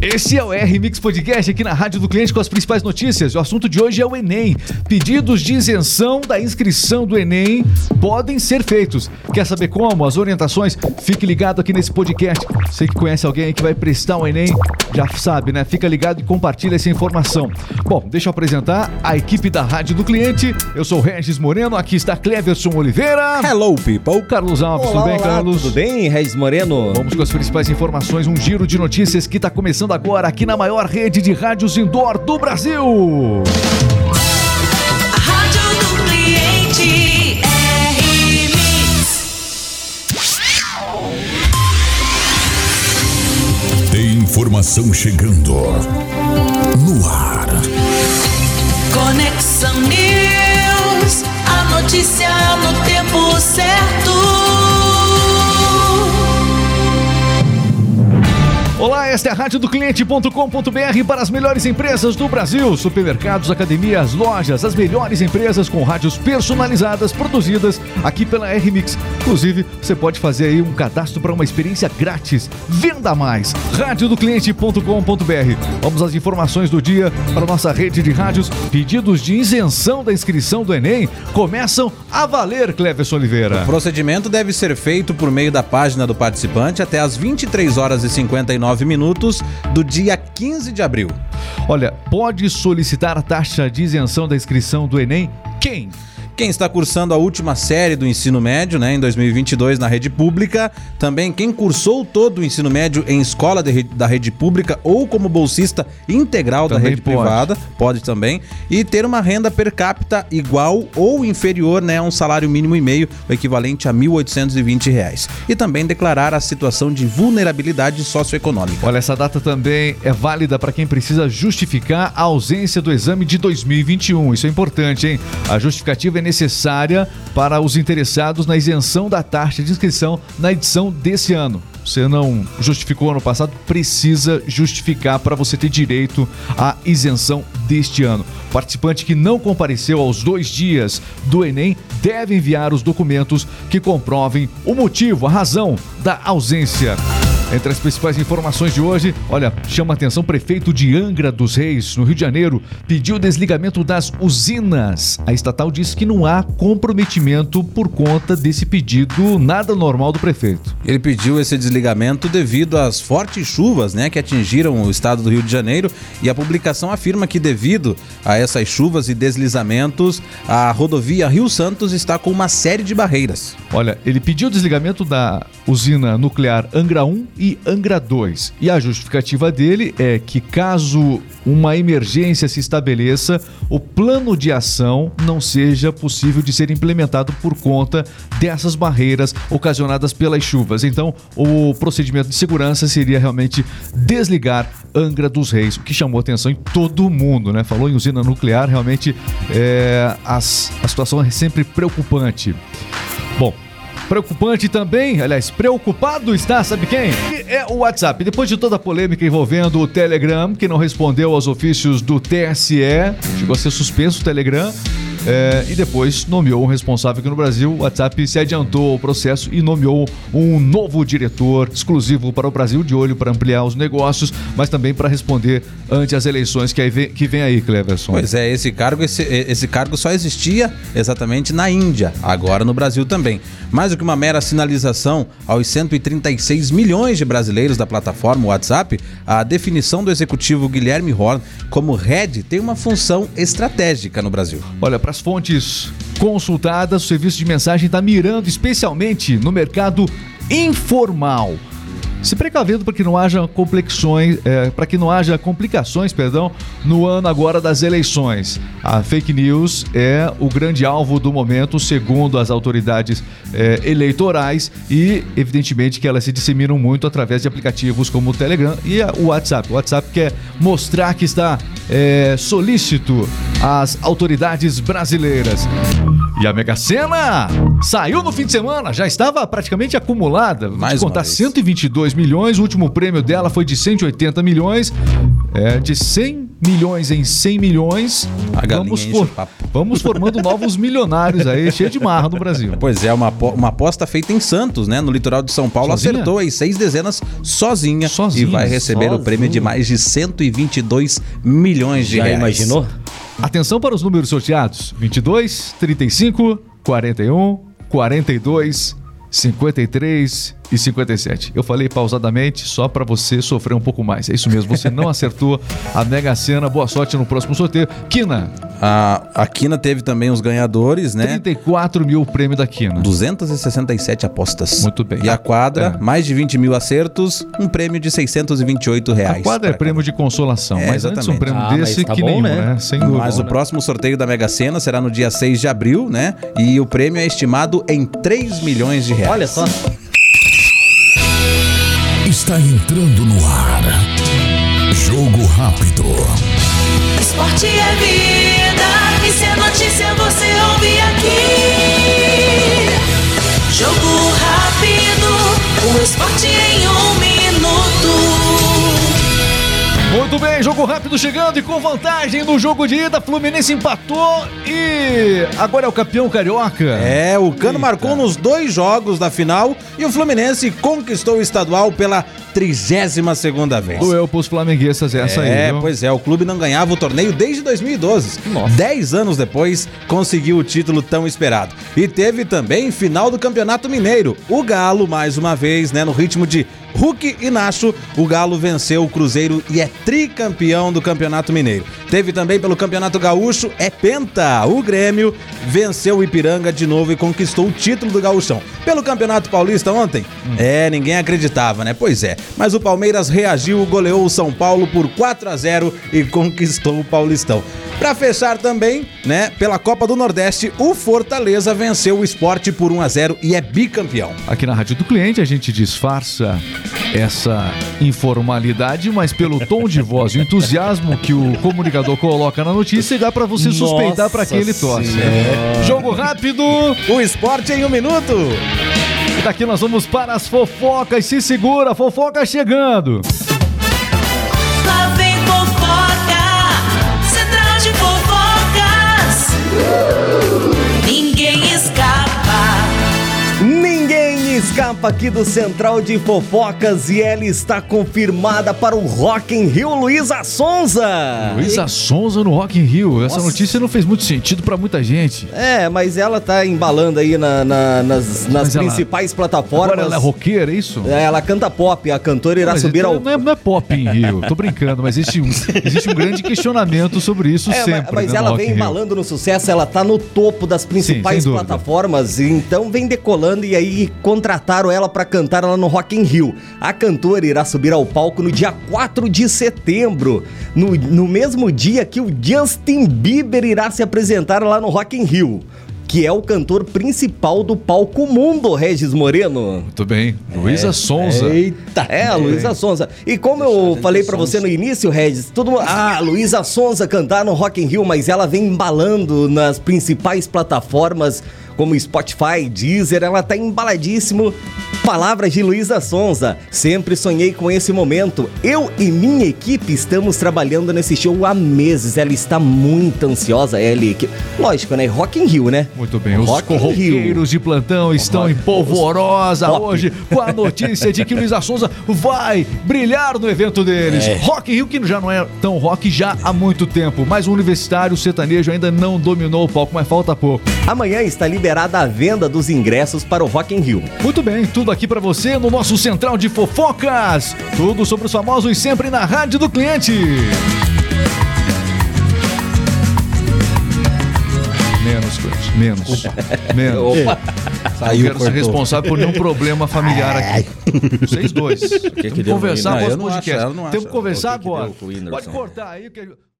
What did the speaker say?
Esse é o R-Mix Podcast aqui na Rádio do Cliente com as principais notícias. O assunto de hoje é o Enem. Pedidos de isenção da inscrição do Enem podem ser feitos. Quer saber como? As orientações? Fique ligado aqui nesse podcast. Você que conhece alguém que vai prestar o Enem, já sabe, né? Fica ligado e compartilha essa informação. Bom, deixa eu apresentar a equipe da Rádio do Cliente. Eu sou Regis Moreno, aqui está Cleverson Oliveira. Hello, people. Carlos Alves, Olá, tudo bem, olá, Carlos? Tudo bem, Regis Moreno? Vamos com as principais informações, um giro de notícias que está começando agora aqui na maior rede de rádios indoor do Brasil. A rádio do cliente. Tem informação chegando no ar. Conexão News. A notícia esta é a rádio do cliente.com.br para as melhores empresas do Brasil, supermercados, academias, lojas, as melhores empresas com rádios personalizadas produzidas aqui pela R-Mix. Inclusive, você pode fazer aí um cadastro para uma experiência grátis. Venda mais. rádio do cliente.com.br. Vamos às informações do dia para nossa rede de rádios. Pedidos de isenção da inscrição do Enem começam a valer, Cleverson Oliveira. O procedimento deve ser feito por meio da página do participante até às 23 horas e 59 minutos do dia 15 de abril. Olha, pode solicitar taxa de isenção da inscrição do Enem quem? Quem está cursando a última série do ensino médio, né, em 2022 na rede pública, também quem cursou todo o ensino médio em escola de da rede pública ou como bolsista integral da Também rede pode. privada, pode também, e ter uma renda per capita igual ou inferior, né, a um salário mínimo e meio, o equivalente a 1.820 reais. E também declarar a situação de vulnerabilidade socioeconômica. Olha, essa data também é válida para quem precisa justificar a ausência do exame de 2021. Isso é importante, hein? A justificativa é necessária para os interessados na isenção da taxa de inscrição na edição desse ano. Você não justificou ano passado, precisa justificar para você ter direito à isenção deste ano. Participante que não compareceu aos dois dias do Enem deve enviar os documentos que comprovem o motivo, a razão da ausência. Entre as principais informações de hoje, olha, chama atenção, prefeito de Angra dos Reis, no Rio de Janeiro, pediu desligamento das usinas. A estatal disse que não há comprometimento por conta desse pedido nada normal do prefeito. Ele pediu esse desligamento devido às fortes chuvas, né, que atingiram o estado do Rio de Janeiro, e a publicação afirma que devido a essas chuvas e deslizamentos, a rodovia Rio Santos está com uma série de barreiras. Olha, ele pediu o desligamento da usina nuclear Angra 1 e Angra 2. E a justificativa dele é que caso uma emergência se estabeleça, o plano de ação não seja possível de ser implementado por conta dessas barreiras ocasionadas pelas chuvas. Então, o procedimento de segurança seria realmente desligar Angra dos Reis, o que chamou atenção em todo mundo, né? Falou em usina nuclear, realmente é, as- a situação é sempre preocupante. Bom, preocupante também, aliás, preocupado está, sabe quem? Que é o WhatsApp. Depois de toda a polêmica envolvendo o Telegram, que não respondeu aos ofícios do TSE, chegou a ser suspenso o Telegram. É, e depois nomeou um responsável aqui no Brasil. O WhatsApp se adiantou ao processo e nomeou um novo diretor exclusivo para o Brasil, de olho para ampliar os negócios, mas também para responder ante as eleições que, vem, que vem aí, Cleverson. Pois é, esse cargo, esse, esse cargo só existia exatamente na Índia, agora no Brasil também. Mais do que uma mera sinalização aos 136 milhões de brasileiros da plataforma WhatsApp, a definição do executivo Guilherme Horn como head tem uma função estratégica no Brasil. Olha, para as fontes consultadas, o serviço de mensagem está mirando especialmente no mercado informal. Se precavendo para que não haja complexões, é, para que não haja complicações, perdão, no ano agora das eleições. A fake news é o grande alvo do momento, segundo as autoridades é, eleitorais, e evidentemente que elas se disseminam muito através de aplicativos como o Telegram e o WhatsApp. O WhatsApp quer mostrar que está é, solícito às autoridades brasileiras. E a Mega Sena saiu no fim de semana, já estava praticamente acumulada. Vou Mais contar, vez. 122 milhões, o último prêmio dela foi de 180 milhões. É, de 100 milhões em 100 milhões, A vamos, o papo. vamos formando novos milionários aí, cheio de marra no Brasil. Pois é, uma, uma aposta feita em Santos, né? No litoral de São Paulo, Sozinha? acertou aí seis dezenas sozinha, Sozinha, e vai receber o sozinha. prêmio de mais de 122 milhões de Já reais. imaginou? Atenção para os números sorteados: 22, 35, 41, 42, 53 e 57. Eu falei pausadamente só para você sofrer um pouco mais. É isso mesmo, você não acertou a Mega Sena. Boa sorte no próximo sorteio. Quina, A, a Quina teve também os ganhadores, né? 34 mil prêmio da Quina. 267 apostas. Muito bem. E a quadra, É. mais de 20 mil acertos, um prêmio de 628 reais. A quadra é prêmio de consolação, É, mas antes um exatamente. prêmio Ah, desse tá que bom, nenhum, né? né? Sem dúvida. Mas o próximo sorteio da Mega Sena será no dia 6 de abril, né? E o prêmio é estimado em 3 milhões de reais. Olha só. Está entrando no ar. Jogo rápido. Esporte é vida, e se é notícia você ouve aqui. Jogo rápido, o esporte em Muito bem, jogo rápido chegando e com vantagem no jogo de ida. Fluminense empatou e agora é o campeão carioca. É, o Cano marcou nos dois jogos da final e o Fluminense conquistou o estadual pela 32 segunda vez. Doeu pros flamenguistas essa aí. É, pois é, o clube não ganhava o torneio desde 2012. Nossa. Dez anos depois, conseguiu o título tão esperado. E teve também final do Campeonato Mineiro. O Galo, mais uma vez, né, no ritmo de Hulk e Nacho, o Galo venceu o Cruzeiro e é tricampeão do Campeonato Mineiro. Teve também pelo Campeonato Gaúcho, é penta. O Grêmio venceu o Ipiranga de novo e conquistou o título do Gaúchão. Pelo Campeonato Paulista ontem, é, ninguém acreditava, né? Pois é. Mas o Palmeiras reagiu, goleou o São Paulo por 4 a 0 e conquistou o Paulistão. Pra fechar também, né, pela Copa do Nordeste, o Fortaleza venceu o Esporte por 1 a 0 e é bicampeão. Aqui na Rádio do Cliente a gente disfarça essa informalidade, mas pelo tom de voz e o entusiasmo que o comunicador coloca na notícia, dá pra você suspeitar pra quem ele torce. Jogo rápido! O Esporte em um minuto. E daqui nós vamos para as fofocas. Se segura, fofoca chegando. Aqui do Central de Fofocas e ela está confirmada para o Rock in Rio Luísa Sonza. Luísa Sonza no Rock in Rio. Essa Nossa. notícia não fez muito sentido pra muita gente. É, mas ela tá embalando aí na- na- nas, nas Mas ela- principais plataformas. Agora ela é roqueira, é isso? É, ela canta pop, a cantora irá Mas subir então ao. não, é, não é pop em Rio, tô brincando, mas existe um, existe um grande questionamento sobre isso É, sempre. mas, mas né, ela vem embalando no sucesso, ela tá no topo das principais dúvida. plataformas, então vem decolando e aí contrataram ela pra cantar lá no Rock in Rio. A cantora irá subir ao palco no dia 4 de setembro, no, no mesmo dia que o Justin Bieber irá se apresentar lá no Rock in Rio. Que é o cantor principal do palco mundo, Regis Moreno. Muito bem. Luísa Sonza. Eita! É, Luísa Sonza. E como eu falei pra você no início, Regis, todo mundo. Ah, Luísa Sonza cantar no Rock in Rio, mas ela vem embalando nas principais plataformas como Spotify, Deezer, ela tá embaladíssimo. Palavras de Luísa Sonza. Sempre sonhei com esse momento. Eu e minha equipe estamos trabalhando nesse show há meses. Ela está muito ansiosa, ela e equipe. Lógico, né? Rock in Rio, né? Muito bem, os Rock Rio. corroqueiros de plantão estão Rock- em polvorosa Top. hoje com a notícia de que Luísa Sonza vai brilhar no evento deles. É. Rock in Rio, que já não é tão rock já há muito tempo, mas o universitário sertanejo ainda não dominou o palco, mas falta pouco. Amanhã está liberada a venda dos ingressos para o Rock in Rio. Muito bem, tudo aqui pra você no nosso Central de Fofocas. Tudo sobre os famosos sempre na Rádio do Cliente. Menos, Cleiton, menos. Menos. Opa. Eu não quero ser responsável por nenhum problema familiar aqui. Vocês dois. Temos que deu conversar Não, após eu o acho, podcast. eu Temos que conversar que que agora. Pode cortar aí. Que...